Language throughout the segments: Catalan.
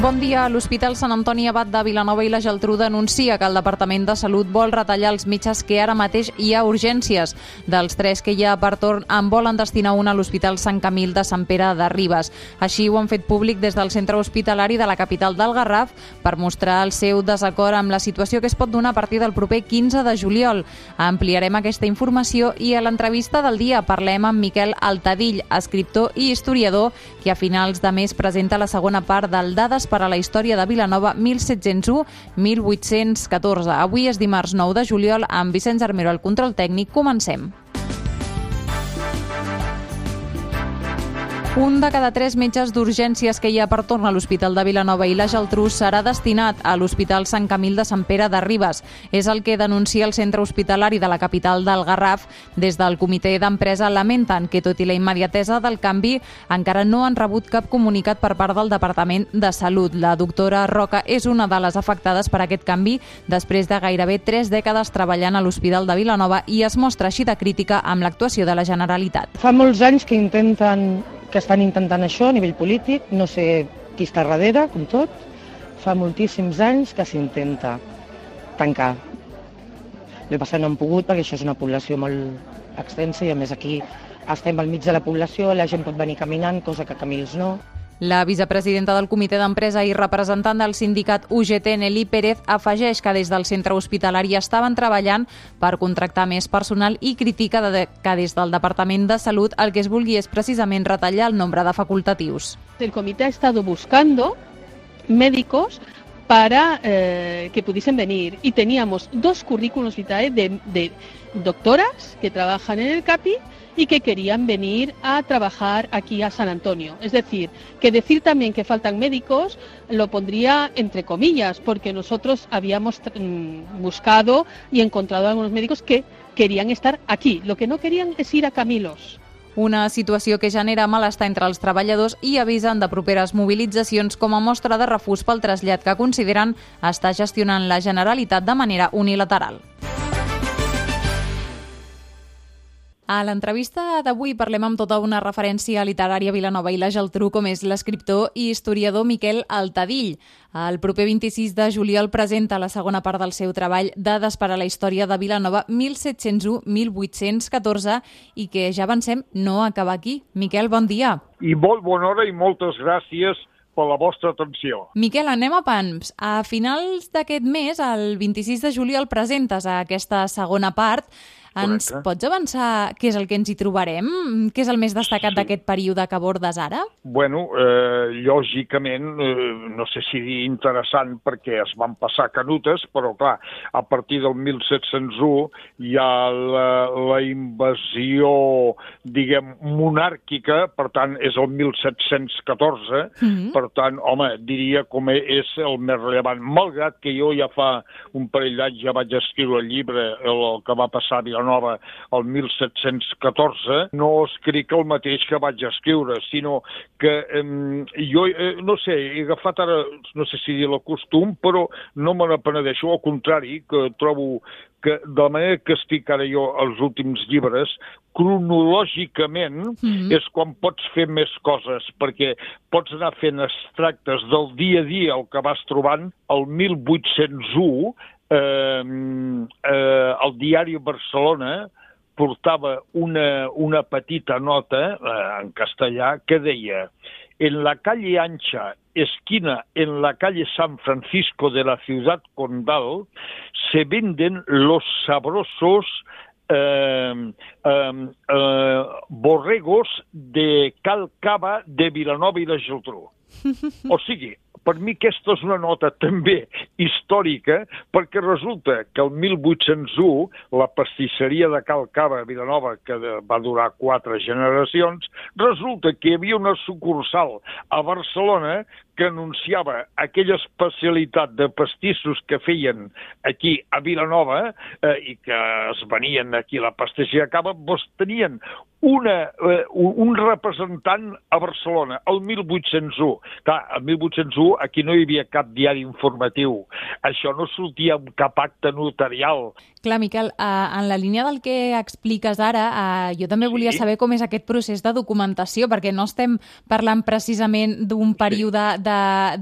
Bon dia. L'Hospital Sant Antoni Abat de Vilanova i la Geltrú denuncia que el Departament de Salut vol retallar els mitges que ara mateix hi ha urgències. Dels tres que hi ha per torn, en volen destinar una a l'Hospital Sant Camil de Sant Pere de Ribes. Així ho han fet públic des del centre hospitalari de la capital del Garraf per mostrar el seu desacord amb la situació que es pot donar a partir del proper 15 de juliol. Ampliarem aquesta informació i a l'entrevista del dia parlem amb Miquel Altadill, escriptor i historiador, que a finals de mes presenta la segona part del Dades per a la història de Vilanova 1701-1814. Avui és dimarts 9 de juliol amb Vicenç Armero al control tècnic. Comencem. Un de cada tres metges d'urgències que hi ha per torn a l'Hospital de Vilanova i la Geltrú serà destinat a l'Hospital Sant Camil de Sant Pere de Ribes. És el que denuncia el centre hospitalari de la capital del Garraf. Des del comitè d'empresa lamenten que, tot i la immediatesa del canvi, encara no han rebut cap comunicat per part del Departament de Salut. La doctora Roca és una de les afectades per aquest canvi després de gairebé tres dècades treballant a l'Hospital de Vilanova i es mostra així de crítica amb l'actuació de la Generalitat. Fa molts anys que intenten que estan intentant això a nivell polític, no sé qui està darrere, com tot. Fa moltíssims anys que s'intenta tancar. El que passa no han pogut perquè això és una població molt extensa i a més aquí estem al mig de la població, la gent pot venir caminant, cosa que Camils no. La vicepresidenta del comitè d'empresa i representant del sindicat UGT, Nelly Pérez, afegeix que des del centre hospitalari estaven treballant per contractar més personal i critica de que des del Departament de Salut el que es vulgui és precisament retallar el nombre de facultatius. El comité ha estado buscando médicos para eh, que pudiesen venir y teníamos dos currículos vitae de, de doctoras que trabajan en el CAPI y que querían venir a trabajar aquí a San Antonio. Es decir, que decir también que faltan médicos lo pondría entre comillas, porque nosotros habíamos mm, buscado y encontrado algunos médicos que querían estar aquí. Lo que no querían es ir a Camilos. Una situació que genera malestar entre els treballadors i avisen de properes mobilitzacions com a mostra de refús pel trasllat que consideren està gestionant la Generalitat de manera unilateral. A l'entrevista d'avui parlem amb tota una referència literària a Vilanova i la Geltrú, com és l'escriptor i historiador Miquel Altadill. El proper 26 de juliol presenta la segona part del seu treball Dades per a la història de Vilanova 1701-1814 i que ja avancem no acaba aquí. Miquel, bon dia. I molt bona hora i moltes gràcies per la vostra atenció. Miquel, anem a pans. A finals d'aquest mes, el 26 de juliol, presentes aquesta segona part ens Correcte. pots avançar què és el que ens hi trobarem? Què és el més destacat Sí. d'aquest període que abordes ara? Bueno, eh, lògicament, eh, no sé si dir interessant perquè es van passar canutes, però clar, a partir del 1701 hi ha la, la invasió, diguem, monàrquica, per tant, és el 1714, Mhm. per tant, home, diria com és el més rellevant. Malgrat que jo ja fa un parell d'anys ja vaig escriure el llibre, el, el que va passar a Vilanova el 1714, no escric el mateix que vaig escriure, sinó que eh, jo, eh, no sé, he agafat ara, no sé si dir el costum, però no me n'apenedeixo, al contrari, que trobo que de la manera que estic ara jo als últims llibres, cronològicament Mhm. és quan pots fer més coses, perquè pots anar fent extractes del dia a dia el que vas trobant. El 1801, eh, eh, el diari Barcelona portava una, una petita nota eh, en castellà que deia en la calle ancha, esquina en la calle San Francisco de la ciudad condal, se venden los sabrosos eh, eh, eh, borregos de Cal Cava de Vilanova i la Geltrú. O sigui, per mi aquesta és una nota també històrica perquè resulta que el 1801 la pastisseria de Cal Cava a Vilanova, que va durar quatre generacions, resulta que hi havia una sucursal a Barcelona que anunciava aquella especialitat de pastissos que feien aquí a Vilanova eh, i que es venien aquí a la pastisseria Cava, doncs tenien una, eh, un representant a Barcelona, el 1801. Clar, el 1801 aquí no hi havia cap diari informatiu. Això no sortia amb cap acte notarial. Clar, Miquel, eh, en la línia del que expliques ara, eh, jo també sí. volia saber com és aquest procés de documentació, perquè no estem parlant precisament d'un període sí.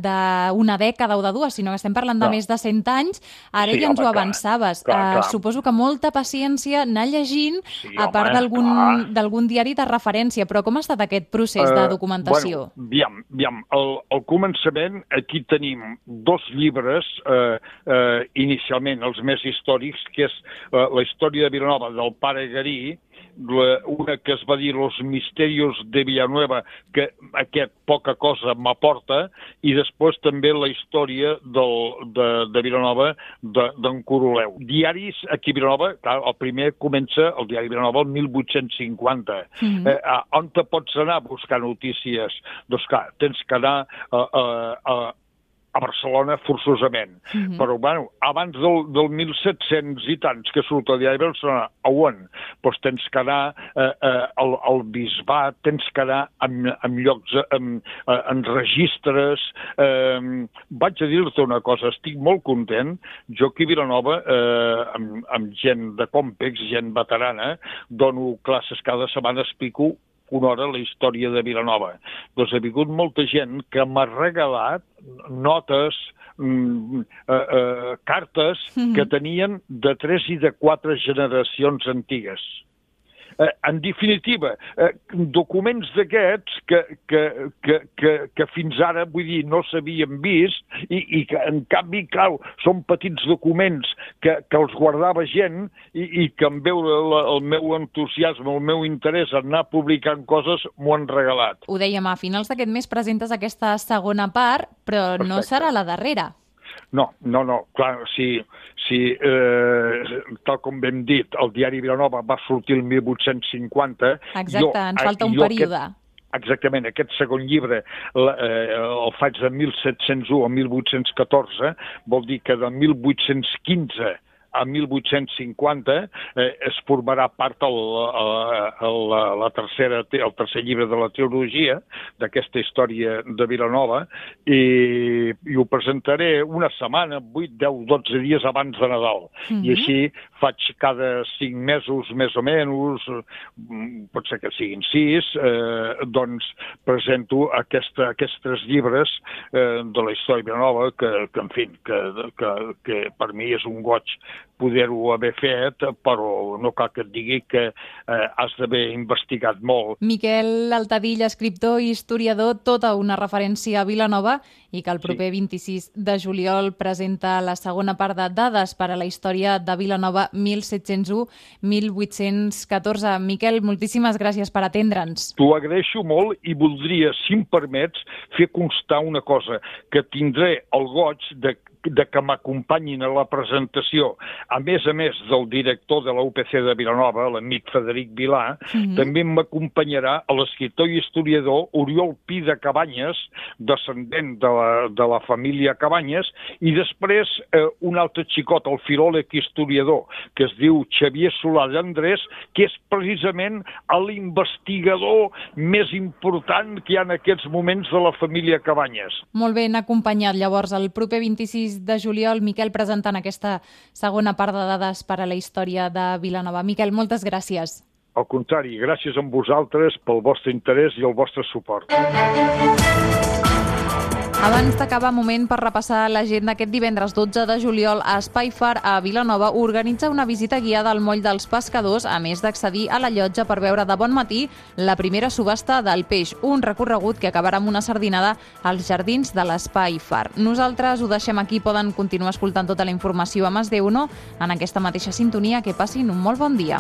D'una dècada o de dues, sinó que estem parlant de més de 100 anys. Ara sí, ja ens home, ho avançaves. Clar, clar, clar. suposo que molta paciència anar llegint, sí, a part d'algun diari de referència, però com ha estat aquest procés de eh, documentació? Uh, bueno, aviam, aviam. Al, al començament aquí tenim dos llibres, eh, eh, inicialment els més històrics, que és eh, la història de Vilanova del pare Garí, una que es va dir Los Misterios de Villanueva, que aquest poca cosa m'aporta, i després també la història del, de, de Vilanova d'en de, Coroleu. Diaris aquí a Vilanova, clar, el primer comença el diari Vilanova el 1850. Mm -hmm. eh, on te pots anar a buscar notícies? Doncs clar, tens que anar a, a, a a Barcelona forçosament. Mm -hmm. Però, bueno, abans del, del 1700 i tants que surt el diari Barcelona, a on? Doncs tens que anar eh, eh, al, al bisbat, tens que anar en, en llocs, en, en registres... Eh, vaig a dir-te una cosa, estic molt content. Jo aquí a Vilanova, eh, amb, amb gent de Compex, gent veterana, dono classes cada setmana, explico una hora la història de Vilanova. Doncs ha vingut molta gent que m'ha regalat notes, mm, eh, eh, cartes mm -hmm. que tenien de tres i de quatre generacions antigues eh, en definitiva, eh, documents d'aquests que, que, que, que, que fins ara, vull dir, no s'havien vist i, i que, en canvi, clar, són petits documents que, que els guardava gent i, i que en veure la, el meu entusiasme, el meu interès en anar publicant coses, m'ho han regalat. Ho dèiem, a finals d'aquest mes presentes aquesta segona part, però Perfecte. no serà la darrera. No, no, no, clar, si, si eh, tal com hem dit, el diari Vilanova va sortir el 1850... Exacte, jo, ens falta un període. Aquest, exactament, aquest segon llibre la, eh, el faig de 1701 a 1814, vol dir que de 1815 a 1850 eh, es formarà part el, el, la, la tercera, el tercer llibre de la teologia d'aquesta història de Vilanova i, i ho presentaré una setmana, 8, 10, 12 dies abans de Nadal. Mm -hmm. I així faig cada 5 mesos, més o menys, pot ser que siguin 6, eh, doncs presento aquesta, aquests llibres eh, de la història Vilanova que, que en fi, que, que, que per mi és un goig poder-ho haver fet, però no cal que et digui que eh, has d'haver investigat molt. Miquel Altadill, escriptor i historiador, tota una referència a Vilanova i que el proper sí. 26 de juliol presenta la segona part de dades per a la història de Vilanova 1701-1814. Miquel, moltíssimes gràcies per atendre'ns. T'ho agraeixo molt i voldria, si em permets, fer constar una cosa, que tindré el goig de de que m'acompanyin a la presentació, a més a més del director de la UPC de Vilanova, l'amic Frederic Vilà, mm -hmm. també m'acompanyarà l'escriptor i historiador Oriol Pi de Cabanyes, descendent de la, de la família Cabanyes, i després eh, un altre xicot, el filòleg historiador, que es diu Xavier Solà d'Andrés, que és precisament l'investigador més important que hi ha en aquests moments de la família Cabanyes. Molt ben acompanyat, llavors, el proper 26 de juliol, Miquel presentant aquesta segona part de dades per a la història de Vilanova. Miquel, moltes gràcies. Al contrari, gràcies a vosaltres pel vostre interès i el vostre suport. Abans d'acabar, moment per repassar l'agenda. Aquest divendres 12 de juliol a Espai Far a Vilanova organitza una visita guiada al moll dels pescadors, a més d'accedir a la llotja per veure de bon matí la primera subhasta del peix, un recorregut que acabarà amb una sardinada als jardins de l'Espai Far. Nosaltres ho deixem aquí, poden continuar escoltant tota la informació a Mas de Uno en aquesta mateixa sintonia. Que passin un molt bon dia.